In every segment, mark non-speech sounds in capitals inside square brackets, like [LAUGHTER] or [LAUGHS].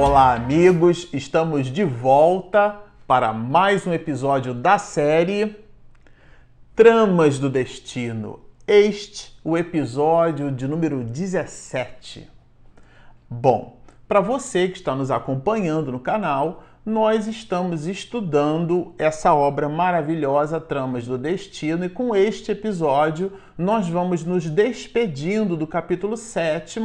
Olá, amigos! Estamos de volta para mais um episódio da série Tramas do Destino. Este o episódio de número 17. Bom, para você que está nos acompanhando no canal, nós estamos estudando essa obra maravilhosa Tramas do Destino e com este episódio nós vamos nos despedindo do capítulo 7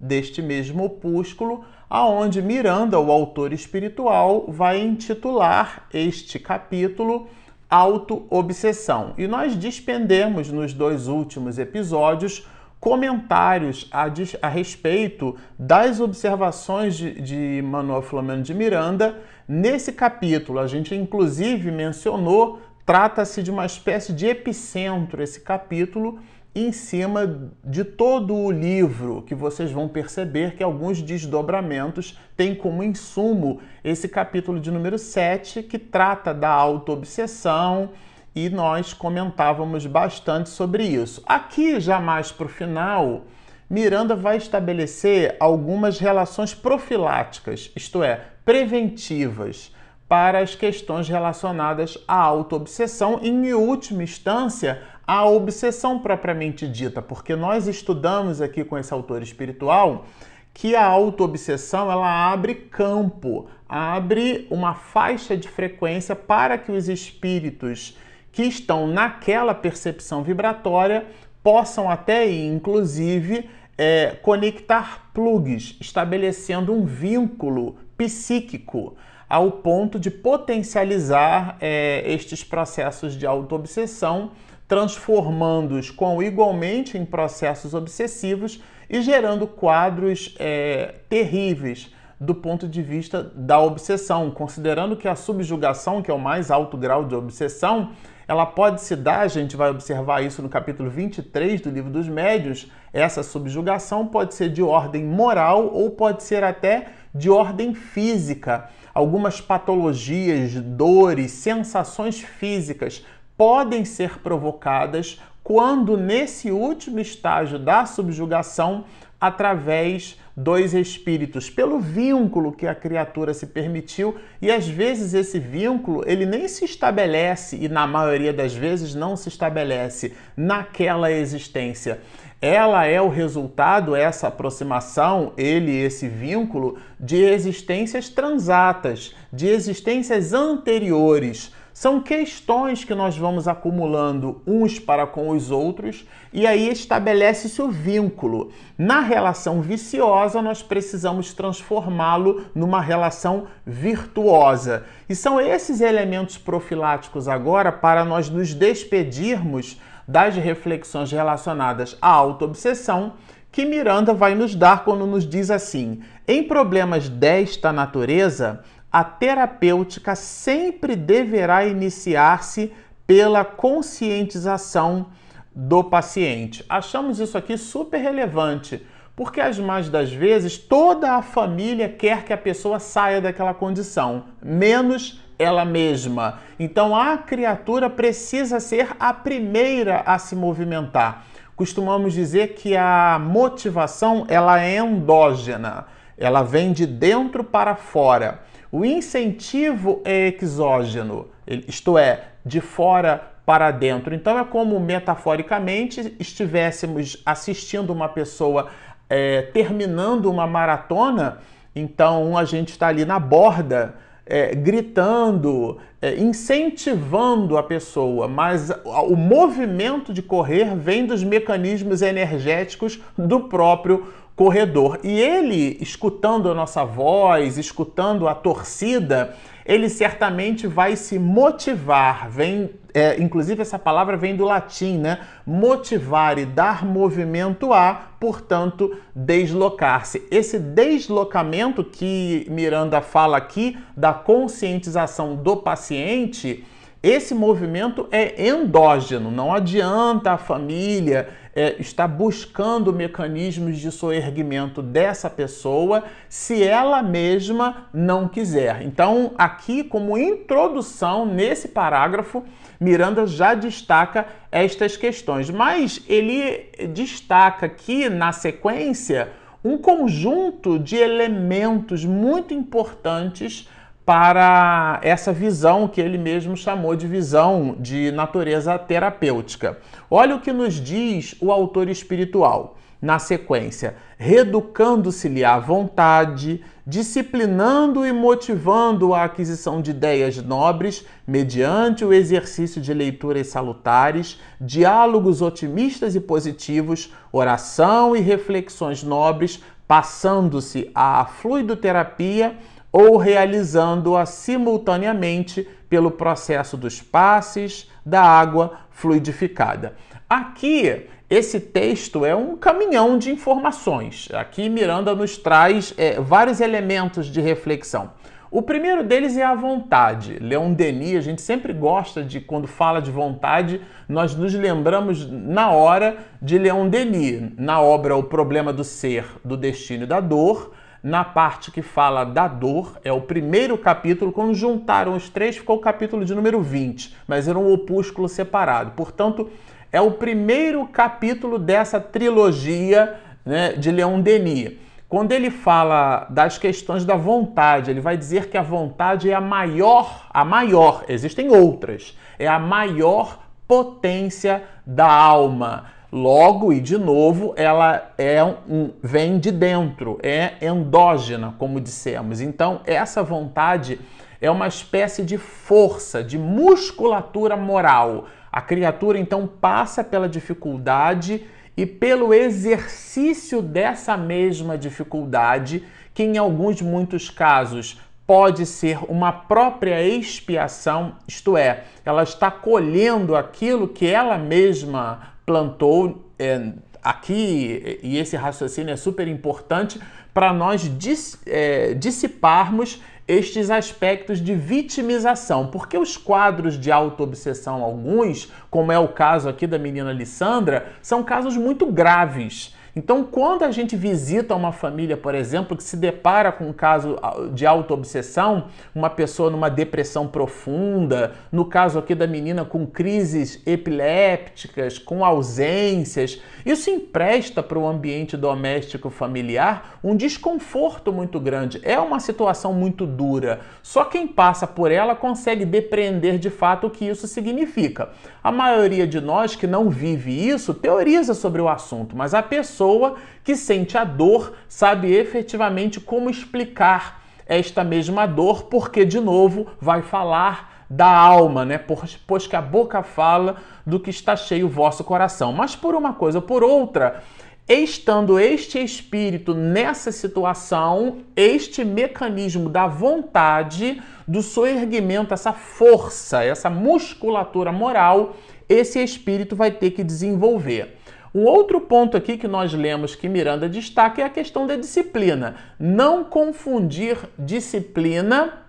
deste mesmo opúsculo, aonde Miranda, o autor espiritual, vai intitular este capítulo Auto-obsessão. E nós despendemos nos dois últimos episódios comentários a, a respeito das observações de, de Manuel Flamengo de Miranda nesse capítulo. A gente inclusive mencionou, trata-se de uma espécie de epicentro esse capítulo em cima de todo o livro, que vocês vão perceber que alguns desdobramentos têm como insumo esse capítulo de número 7, que trata da autoobsessão, e nós comentávamos bastante sobre isso. Aqui, já mais para o final, Miranda vai estabelecer algumas relações profiláticas, isto é, preventivas, para as questões relacionadas à autoobsessão e, em última instância, à obsessão propriamente dita, porque nós estudamos aqui com esse autor espiritual que a autoobsessão ela abre campo, abre uma faixa de frequência para que os espíritos que estão naquela percepção vibratória possam até, inclusive, é, conectar plugs, estabelecendo um vínculo psíquico ao ponto de potencializar é, estes processos de autoobsessão, transformando-os com igualmente em processos obsessivos e gerando quadros é, terríveis do ponto de vista da obsessão, considerando que a subjugação, que é o mais alto grau de obsessão, ela pode se dar, a gente vai observar isso no capítulo 23 do livro dos médios, essa subjugação pode ser de ordem moral ou pode ser até de ordem física. Algumas patologias, dores, sensações físicas podem ser provocadas quando nesse último estágio da subjugação através dos espíritos, pelo vínculo que a criatura se permitiu, e às vezes esse vínculo ele nem se estabelece e na maioria das vezes não se estabelece naquela existência. Ela é o resultado, essa aproximação, ele, esse vínculo, de existências transatas, de existências anteriores são questões que nós vamos acumulando uns para com os outros e aí estabelece-se o vínculo. Na relação viciosa, nós precisamos transformá-lo numa relação virtuosa. E são esses elementos profiláticos agora para nós nos despedirmos das reflexões relacionadas à autoobsessão que Miranda vai nos dar quando nos diz assim: em problemas desta natureza, a terapêutica sempre deverá iniciar-se pela conscientização do paciente. Achamos isso aqui super relevante, porque as mais das vezes toda a família quer que a pessoa saia daquela condição, menos ela mesma. Então a criatura precisa ser a primeira a se movimentar. Costumamos dizer que a motivação ela é endógena, ela vem de dentro para fora. O incentivo é exógeno, isto é, de fora para dentro. Então é como metaforicamente estivéssemos assistindo uma pessoa é, terminando uma maratona, então a gente está ali na borda. É, gritando, é, incentivando a pessoa, mas o movimento de correr vem dos mecanismos energéticos do próprio corredor. E ele, escutando a nossa voz, escutando a torcida, ele certamente vai se motivar. Vem, é, inclusive essa palavra vem do latim, né? Motivar e dar movimento a, portanto, deslocar-se. Esse deslocamento que Miranda fala aqui da conscientização do paciente, esse movimento é endógeno. Não adianta a família é, está buscando mecanismos de soerguimento dessa pessoa se ela mesma não quiser. Então, aqui, como introdução nesse parágrafo, Miranda já destaca estas questões, mas ele destaca aqui na sequência um conjunto de elementos muito importantes para essa visão que ele mesmo chamou de visão de natureza terapêutica. Olha o que nos diz o autor espiritual na sequência: reeducando-se-lhe à vontade, disciplinando e motivando a aquisição de ideias nobres mediante o exercício de leituras salutares, diálogos otimistas e positivos, oração e reflexões nobres, passando-se à fluidoterapia ou realizando-a simultaneamente pelo processo dos passes da água fluidificada. Aqui, esse texto é um caminhão de informações. Aqui, Miranda nos traz é, vários elementos de reflexão. O primeiro deles é a vontade. Leon Denis, a gente sempre gosta de, quando fala de vontade, nós nos lembramos na hora de Leon Denis, na obra O Problema do Ser, do Destino e da Dor na parte que fala da dor, é o primeiro capítulo, quando juntaram os três, ficou o capítulo de número 20, mas era um opúsculo separado. Portanto, é o primeiro capítulo dessa trilogia né, de Leon Denis. Quando ele fala das questões da vontade, ele vai dizer que a vontade é a maior, a maior, existem outras, é a maior potência da alma. Logo e de novo, ela é um, vem de dentro, é endógena, como dissemos. Então, essa vontade é uma espécie de força, de musculatura moral. A criatura então passa pela dificuldade e pelo exercício dessa mesma dificuldade, que em alguns muitos casos pode ser uma própria expiação, isto é, ela está colhendo aquilo que ela mesma plantou é, aqui, e esse raciocínio é super importante para nós dis, é, dissiparmos estes aspectos de vitimização, porque os quadros de autoobsessão, alguns, como é o caso aqui da menina Lissandra, são casos muito graves então, quando a gente visita uma família, por exemplo, que se depara com um caso ah, de autoobsessão, uma pessoa numa depressão profunda, no caso aqui da menina com crises epilépticas, com ausências, isso empresta para o ambiente doméstico familiar um desconforto muito grande. É uma situação muito dura. Só quem passa por ela consegue depreender de fato o que isso significa. A maioria de nós que não vive isso teoriza sobre o assunto, mas a pessoa pessoa que sente a dor sabe efetivamente como explicar esta mesma dor, porque, de novo, vai falar da alma, né? Pois que a boca fala do que está cheio o vosso coração. Mas por uma coisa ou por outra, estando este espírito nessa situação, este mecanismo da vontade, do soerguimento, essa força, essa musculatura moral, esse espírito vai ter que desenvolver. Um outro ponto aqui que nós lemos que Miranda destaca é a questão da disciplina. Não confundir disciplina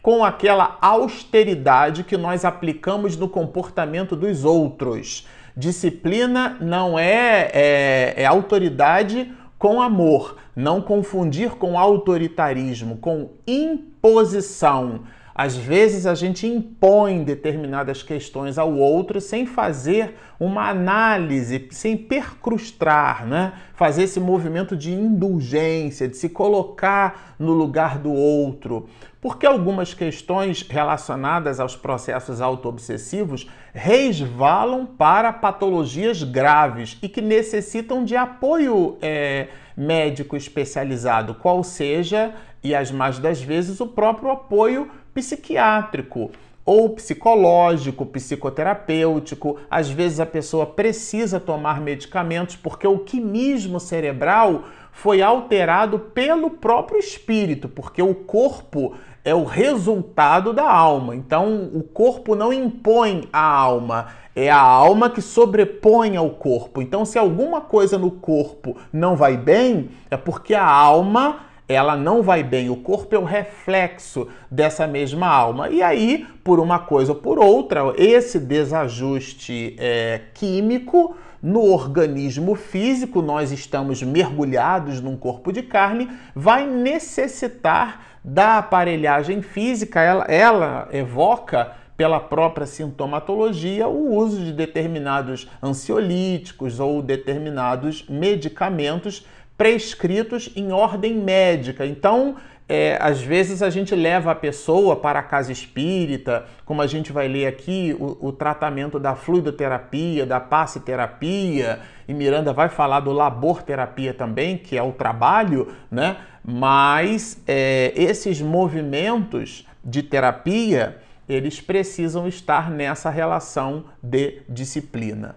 com aquela austeridade que nós aplicamos no comportamento dos outros. Disciplina não é, é, é autoridade com amor. Não confundir com autoritarismo, com imposição. Às vezes a gente impõe determinadas questões ao outro sem fazer uma análise, sem percrustar, né? fazer esse movimento de indulgência, de se colocar no lugar do outro. Porque algumas questões relacionadas aos processos autoobsessivos resvalam para patologias graves e que necessitam de apoio é, médico especializado, qual seja, e as mais das vezes, o próprio apoio psiquiátrico ou psicológico, psicoterapêutico. Às vezes a pessoa precisa tomar medicamentos porque o quimismo cerebral foi alterado pelo próprio espírito, porque o corpo é o resultado da alma. Então, o corpo não impõe a alma, é a alma que sobrepõe ao corpo. Então, se alguma coisa no corpo não vai bem, é porque a alma ela não vai bem. O corpo é o reflexo dessa mesma alma. E aí, por uma coisa ou por outra, esse desajuste é, químico no organismo físico, nós estamos mergulhados num corpo de carne, vai necessitar da aparelhagem física. Ela, ela evoca pela própria sintomatologia o uso de determinados ansiolíticos ou determinados medicamentos prescritos em ordem médica. Então, é, às vezes a gente leva a pessoa para a casa espírita, como a gente vai ler aqui, o, o tratamento da fluidoterapia, da passe-terapia, e Miranda vai falar do labor-terapia também, que é o trabalho, né? Mas é, esses movimentos de terapia, eles precisam estar nessa relação de disciplina.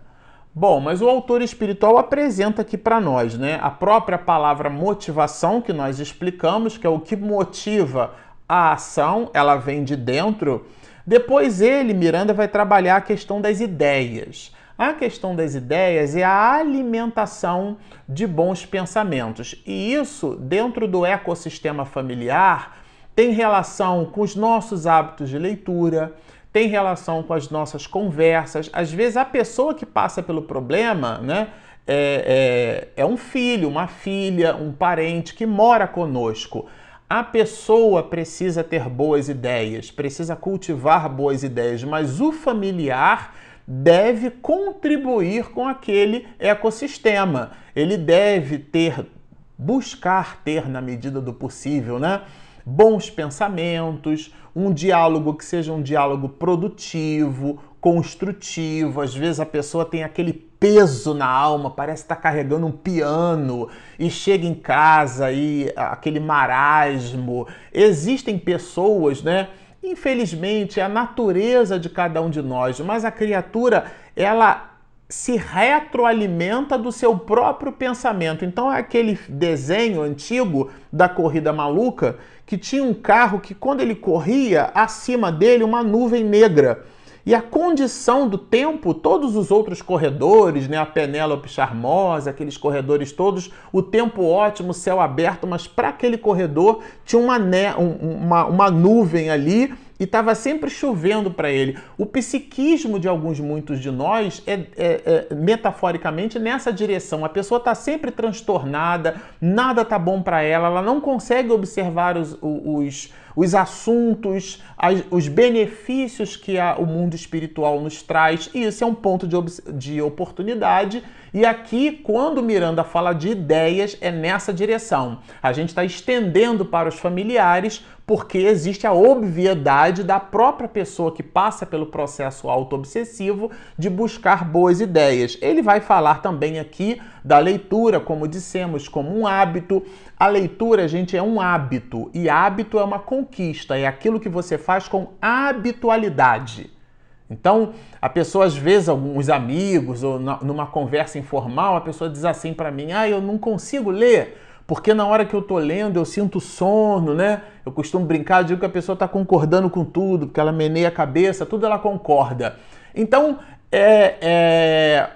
Bom, mas o autor espiritual apresenta aqui para nós, né, a própria palavra motivação que nós explicamos, que é o que motiva a ação, ela vem de dentro. Depois ele, Miranda, vai trabalhar a questão das ideias. A questão das ideias é a alimentação de bons pensamentos. E isso, dentro do ecossistema familiar, tem relação com os nossos hábitos de leitura, tem relação com as nossas conversas. Às vezes a pessoa que passa pelo problema, né? É, é, é um filho, uma filha, um parente que mora conosco. A pessoa precisa ter boas ideias, precisa cultivar boas ideias, mas o familiar deve contribuir com aquele ecossistema. Ele deve ter, buscar ter na medida do possível, né? Bons pensamentos, um diálogo que seja um diálogo produtivo, construtivo. Às vezes a pessoa tem aquele peso na alma, parece estar tá carregando um piano e chega em casa e aquele marasmo. Existem pessoas, né? Infelizmente, é a natureza de cada um de nós, mas a criatura, ela se retroalimenta do seu próprio pensamento. Então é aquele desenho antigo da corrida maluca que tinha um carro que quando ele corria, acima dele uma nuvem negra. E a condição do tempo, todos os outros corredores, né, a Penélope Charmosa, aqueles corredores todos, o tempo ótimo, céu aberto, mas para aquele corredor tinha uma, uma, uma nuvem ali e estava sempre chovendo para ele. O psiquismo de alguns, muitos de nós é, é, é metaforicamente nessa direção. A pessoa está sempre transtornada, nada está bom para ela, ela não consegue observar os, os, os assuntos, as, os benefícios que a, o mundo espiritual nos traz, e isso é um ponto de, de oportunidade. E aqui, quando Miranda fala de ideias, é nessa direção. A gente está estendendo para os familiares porque existe a obviedade da própria pessoa que passa pelo processo autoobsessivo de buscar boas ideias. Ele vai falar também aqui da leitura, como dissemos, como um hábito. A leitura, gente, é um hábito e hábito é uma conquista, é aquilo que você faz com habitualidade. Então, a pessoa, às vezes, alguns amigos ou numa conversa informal, a pessoa diz assim para mim: Ah, eu não consigo ler porque na hora que eu tô lendo eu sinto sono, né? Eu costumo brincar, digo que a pessoa está concordando com tudo, porque ela meneia a cabeça, tudo ela concorda. Então, é, é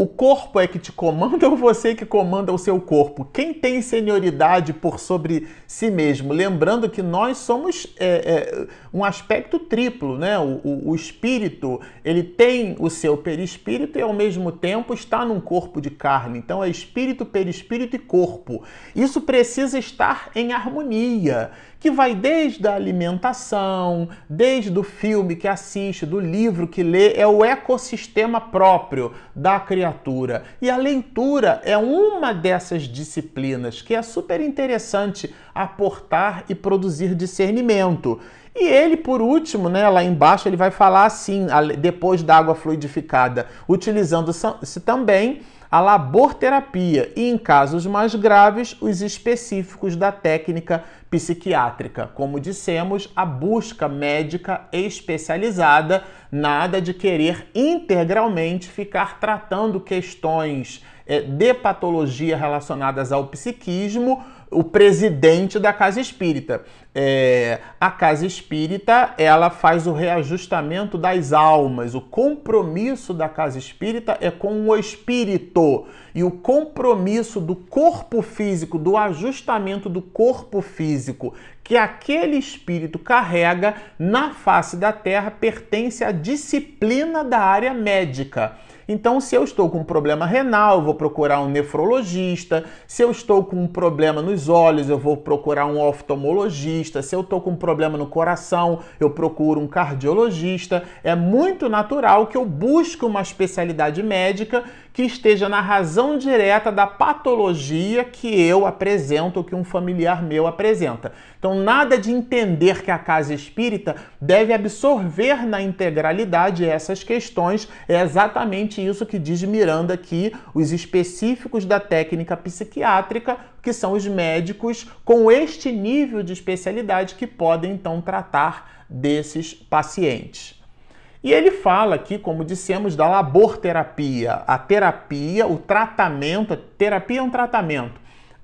o corpo é que te comanda [LAUGHS] ou você que comanda o seu corpo? Quem tem senioridade por sobre si mesmo? Lembrando que nós somos é, é, um aspecto triplo, né? O, o, o, espírito ele tem o seu perispírito e ao mesmo tempo está num corpo de carne. Então é espírito, perispírito e corpo. Isso precisa estar em harmonia que vai desde a alimentação, desde o filme que assiste, do livro que lê, é o ecossistema próprio da criatura. E a leitura é uma dessas disciplinas que é super interessante aportar e produzir discernimento. E ele, por último, né, lá embaixo, ele vai falar assim, depois da água fluidificada, utilizando-se também a laborterapia e, em casos mais graves, os específicos da técnica psiquiátrica. Como dissemos, a busca médica especializada, nada de querer integralmente ficar tratando questões é, de patologia relacionadas ao psiquismo o presidente da casa espírita. É, a casa espírita ela faz o reajustamento das almas. O compromisso da casa espírita é com o espírito e o compromisso do corpo físico, do ajustamento do corpo físico que aquele espírito carrega na face da terra pertence à disciplina da área médica. Então, se eu estou com um problema renal, vou procurar um nefrologista. Se eu estou com um problema nos olhos, eu vou procurar um oftalmologista. Se eu estou com um problema no coração, eu procuro um cardiologista. É muito natural que eu busque uma especialidade médica que esteja na razão direta da patologia que eu apresento, que um familiar meu apresenta. Então, nada de entender que a casa espírita deve absorver na integralidade essas questões. É exatamente isso que diz Miranda aqui, os específicos da técnica psiquiátrica, que são os médicos com este nível de especialidade que podem então tratar desses pacientes. E ele fala aqui, como dissemos, da laborterapia, a terapia, o tratamento, a terapia é um tratamento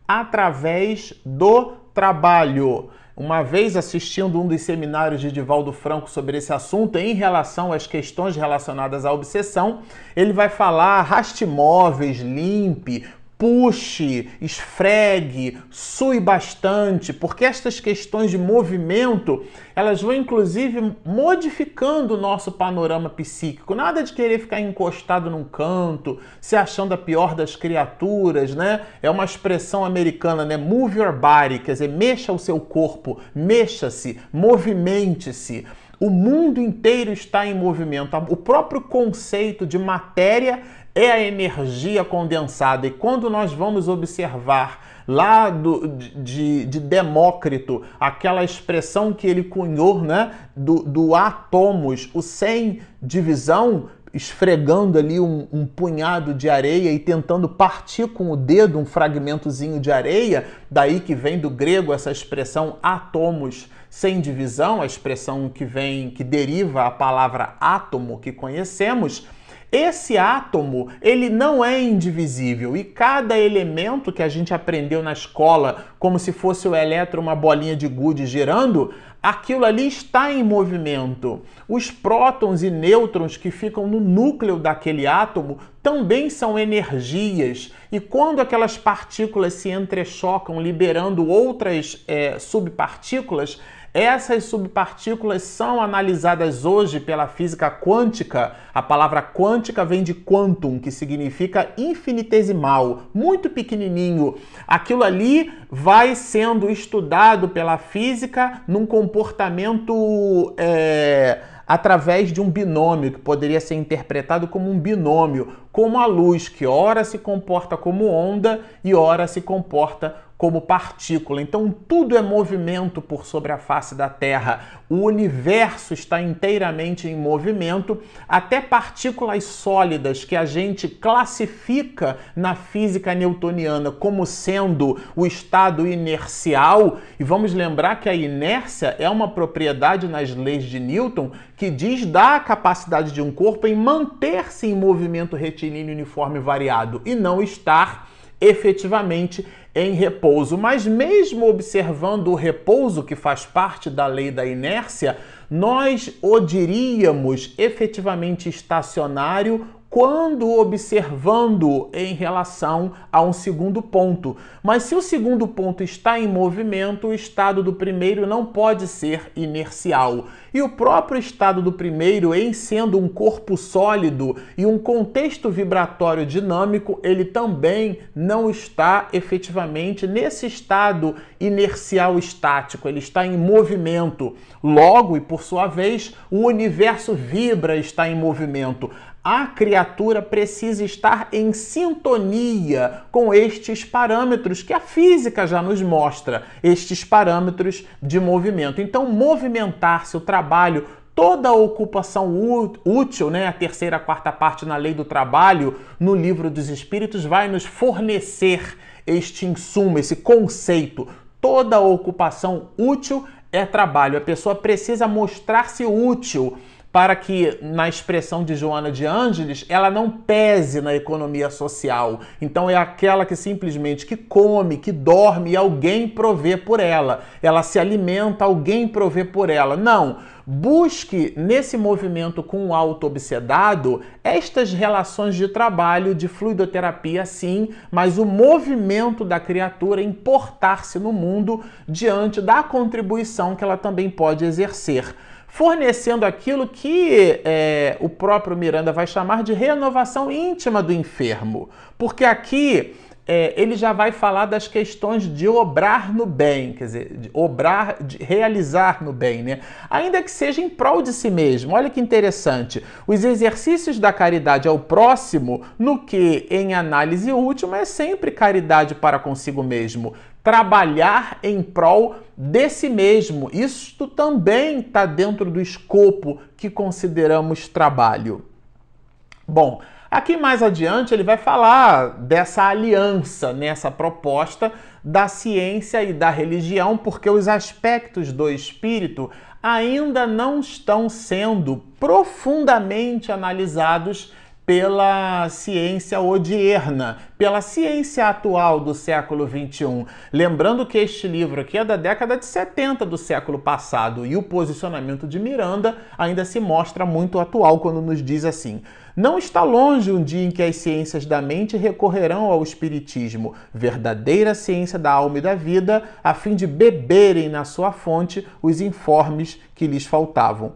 através do trabalho. Uma vez assistindo um dos seminários de Divaldo Franco sobre esse assunto, em relação às questões relacionadas à obsessão, ele vai falar raste móveis, limpe, puxe, esfregue, sue bastante, porque estas questões de movimento, elas vão inclusive modificando o nosso panorama psíquico. Nada de querer ficar encostado num canto, se achando a pior das criaturas, né? É uma expressão americana, né? Move your body, quer dizer, mexa o seu corpo, mexa-se, movimente-se. O mundo inteiro está em movimento. O próprio conceito de matéria é a energia condensada. E quando nós vamos observar lá do, de, de Demócrito, aquela expressão que ele cunhou né, do, do átomos, o sem divisão, esfregando ali um, um, punhado de areia e tentando partir com o dedo um fragmentozinho de areia, daí que vem do grego essa expressão átomos sem divisão, a expressão que vem que deriva a palavra átomo que conhecemos. Esse átomo, ele não é indivisível e cada elemento que a gente aprendeu na escola, como se fosse o elétron uma bolinha de gude girando, aquilo ali está em movimento. Os prótons e nêutrons que ficam no núcleo daquele átomo também são energias, e quando aquelas partículas se entrechocam, liberando outras é, subpartículas, essas subpartículas são analisadas hoje pela física quântica. A palavra quântica vem de quantum, que significa infinitesimal, muito pequenininho. Aquilo ali vai sendo estudado pela física num comportamento. É através de um binômio, que poderia ser interpretado como um binômio, como a luz, que ora se comporta como onda e ora se comporta como partícula. Então tudo é movimento por sobre a face da Terra. O universo está inteiramente em movimento, até partículas sólidas que a gente classifica na física newtoniana como sendo o estado inercial. E vamos lembrar que a inércia é uma propriedade nas leis de Newton que diz da capacidade de um corpo em manter-se em movimento retilíneo uniforme variado e não estar efetivamente em repouso. Mas, mesmo observando o repouso, que faz parte da lei da inércia, nós o diríamos efetivamente estacionário quando observando em relação a um segundo ponto. Mas se o segundo ponto está em movimento, o estado do primeiro não pode ser inercial. E o próprio estado do primeiro, em sendo um corpo sólido e um contexto vibratório dinâmico, ele também não está efetivamente nesse estado inercial estático, ele está em movimento. Logo, e por sua vez, o universo vibra, está em movimento a criatura precisa estar em sintonia com estes parâmetros que a física já nos mostra, estes parâmetros de movimento. Então, movimentar-se, o trabalho, toda a ocupação útil, né, a terceira, a quarta parte na lei do trabalho, no livro dos Espíritos, vai nos fornecer este insumo, esse conceito. Toda ocupação útil é trabalho. A pessoa precisa mostrar-se útil para que, na expressão de Joana de Ângeles, ela não pese na economia social. Então é aquela que simplesmente que come, que dorme e alguém provê por ela. Ela se alimenta, alguém provê por ela. Não. Busque nesse movimento com o auto-obsedado estas relações de trabalho, de fluidoterapia, sim, mas o movimento da criatura importar-se no mundo diante da contribuição que ela também pode exercer fornecendo aquilo que é, o próprio Miranda vai chamar de renovação íntima do enfermo. Porque aqui é, ele já vai falar das questões de obrar no bem, quer dizer, de obrar, de realizar no bem, né? Ainda que seja em prol de si mesmo. Olha que interessante. Os exercícios da caridade ao próximo, no que, em análise última, é sempre caridade para consigo mesmo. Trabalhar em prol de si mesmo. Isto também está dentro do escopo que consideramos trabalho. Bom, Aqui mais adiante ele vai falar dessa aliança, nessa proposta da ciência e da religião, porque os aspectos do espírito ainda não estão sendo profundamente analisados pela ciência odierna, pela ciência atual do século 21. Lembrando que este livro aqui é da década de 70 do século passado e o posicionamento de Miranda ainda se mostra muito atual quando nos diz assim: não está longe um dia em que as ciências da mente recorrerão ao espiritismo, verdadeira ciência da alma e da vida, a fim de beberem na sua fonte os informes que lhes faltavam.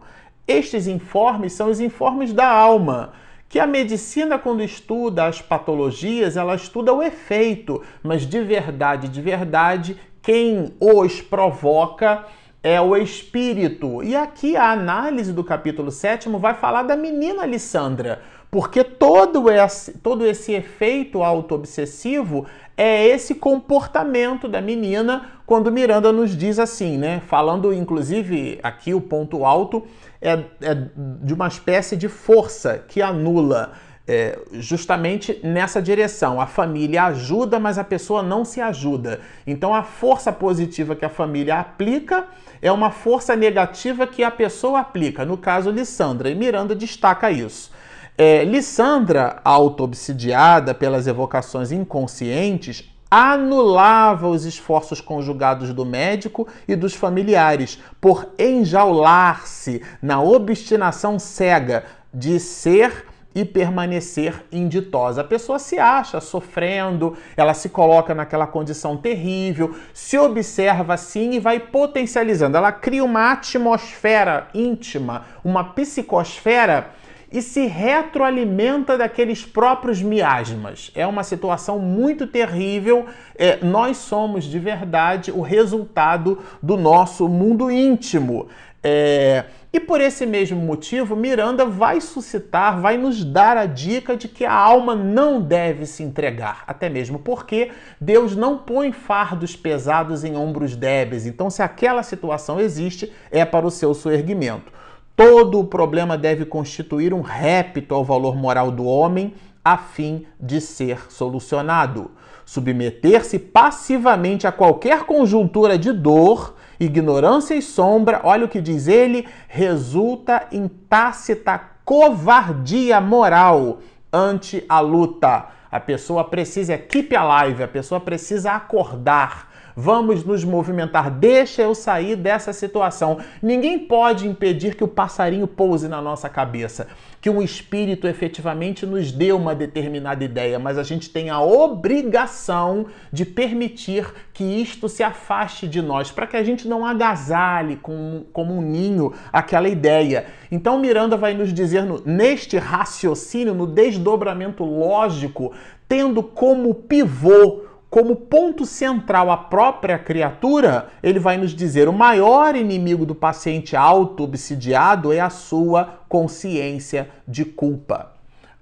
Estes informes são os informes da alma que a medicina, quando estuda as patologias, ela estuda o efeito, mas de verdade, de verdade, quem os provoca é o espírito. E aqui a análise do capítulo 7 vai falar da menina Alessandra, porque todo esse, todo esse efeito autoobsessivo é esse comportamento da menina quando Miranda nos diz assim, né? Falando, inclusive, aqui o ponto alto é, é de uma espécie de força que anula. É, justamente nessa direção. A família ajuda, mas a pessoa não se ajuda. Então, a força positiva que a família aplica é uma força negativa que a pessoa aplica. No caso, Lissandra. E Miranda destaca isso. É, Lissandra, auto-obsidiada pelas evocações inconscientes, anulava os esforços conjugados do médico e dos familiares por enjaular-se na obstinação cega de ser e permanecer inditosa. A pessoa se acha sofrendo, ela se coloca naquela condição terrível, se observa assim e vai potencializando. Ela cria uma atmosfera íntima, uma psicosfera e se retroalimenta daqueles próprios miasmas. É uma situação muito terrível. É, nós somos de verdade o resultado do nosso mundo íntimo. É, e por esse mesmo motivo, Miranda vai suscitar, vai nos dar a dica de que a alma não deve se entregar, até mesmo porque Deus não põe fardos pesados em ombros débeis. Então, se aquela situação existe, é para o seu soerguimento. Todo o problema deve constituir um répito ao valor moral do homem a fim de ser solucionado. Submeter-se passivamente a qualquer conjuntura de dor, ignorância e sombra, olha o que diz ele, resulta em tácita covardia moral ante a luta. A pessoa precisa keep alive, a pessoa precisa acordar Vamos nos movimentar. Deixa eu sair dessa situação. Ninguém pode impedir que o passarinho pouse na nossa cabeça, que um espírito efetivamente nos dê uma determinada ideia, mas a gente tem a obrigação de permitir que isto se afaste de nós, para que a gente não agasalhe com, como um ninho aquela ideia. Então Miranda vai nos dizer no, neste raciocínio, no desdobramento lógico, tendo como pivô como ponto central a própria criatura, ele vai nos dizer: o maior inimigo do paciente auto-obsidiado é a sua consciência de culpa.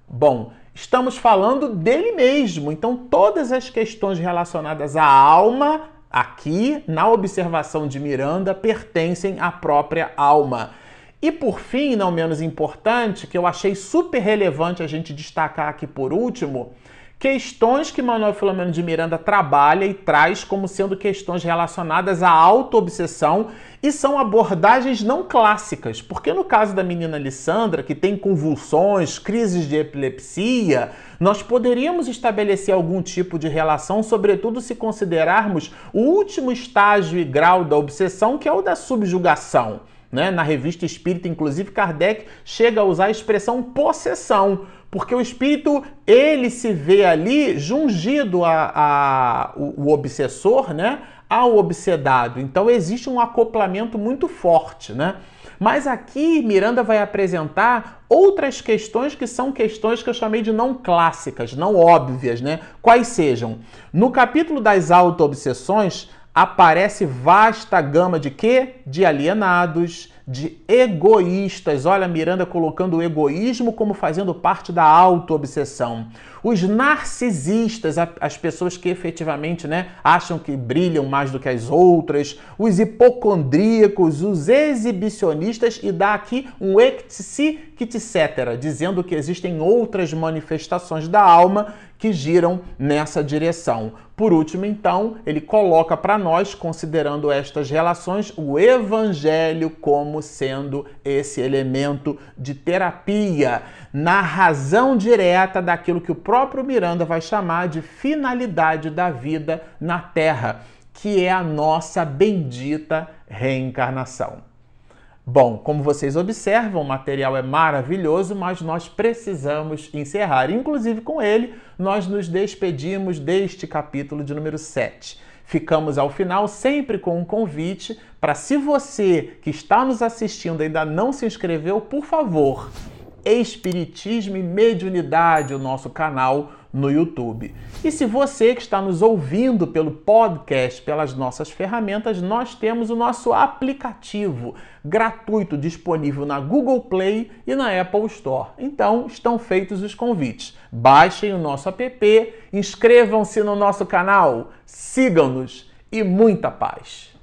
Bom, estamos falando dele mesmo, então todas as questões relacionadas à alma, aqui na observação de Miranda, pertencem à própria alma. E por fim, não menos importante, que eu achei super relevante a gente destacar aqui por último, Questões que Manuel Filomeno de Miranda trabalha e traz como sendo questões relacionadas à autoobsessão e são abordagens não clássicas, porque no caso da menina Alessandra, que tem convulsões, crises de epilepsia, nós poderíamos estabelecer algum tipo de relação, sobretudo se considerarmos o último estágio e grau da obsessão, que é o da subjugação. Né? Na revista Espírita, inclusive, Kardec chega a usar a expressão possessão porque o espírito ele se vê ali jungido a, a o, o, obsessor, né, ao obsedado. Então existe um acoplamento muito forte, né? Mas aqui Miranda vai apresentar outras questões que são questões que eu chamei de não clássicas, não óbvias, né? Quais sejam? No capítulo das auto-obsessões, aparece vasta gama de quê? De alienados, de egoístas. Olha, Miranda colocando o egoísmo como fazendo parte da auto-obsessão. Os narcisistas, as pessoas que efetivamente né, acham que brilham mais do que as outras, os hipocondríacos, os exibicionistas e dá aqui um etc, dizendo que existem outras manifestações da alma que giram nessa direção. Por último, então, ele coloca para nós, considerando estas relações, o evangelho como sendo esse elemento de terapia, na razão direta daquilo que o próprio Miranda vai chamar de finalidade da vida na Terra, que é a nossa bendita reencarnação. Bom, como vocês observam, o material é maravilhoso, mas nós precisamos encerrar. Inclusive com ele, nós nos despedimos deste capítulo de número 7. Ficamos ao final sempre com um convite para, se você que está nos assistindo ainda não se inscreveu, por favor, Espiritismo e Mediunidade, o nosso canal no YouTube. E se você que está nos ouvindo pelo podcast, pelas nossas ferramentas, nós temos o nosso aplicativo gratuito disponível na Google Play e na Apple Store. Então, estão feitos os convites. Baixem o nosso app, inscrevam-se no nosso canal, sigam-nos e muita paz.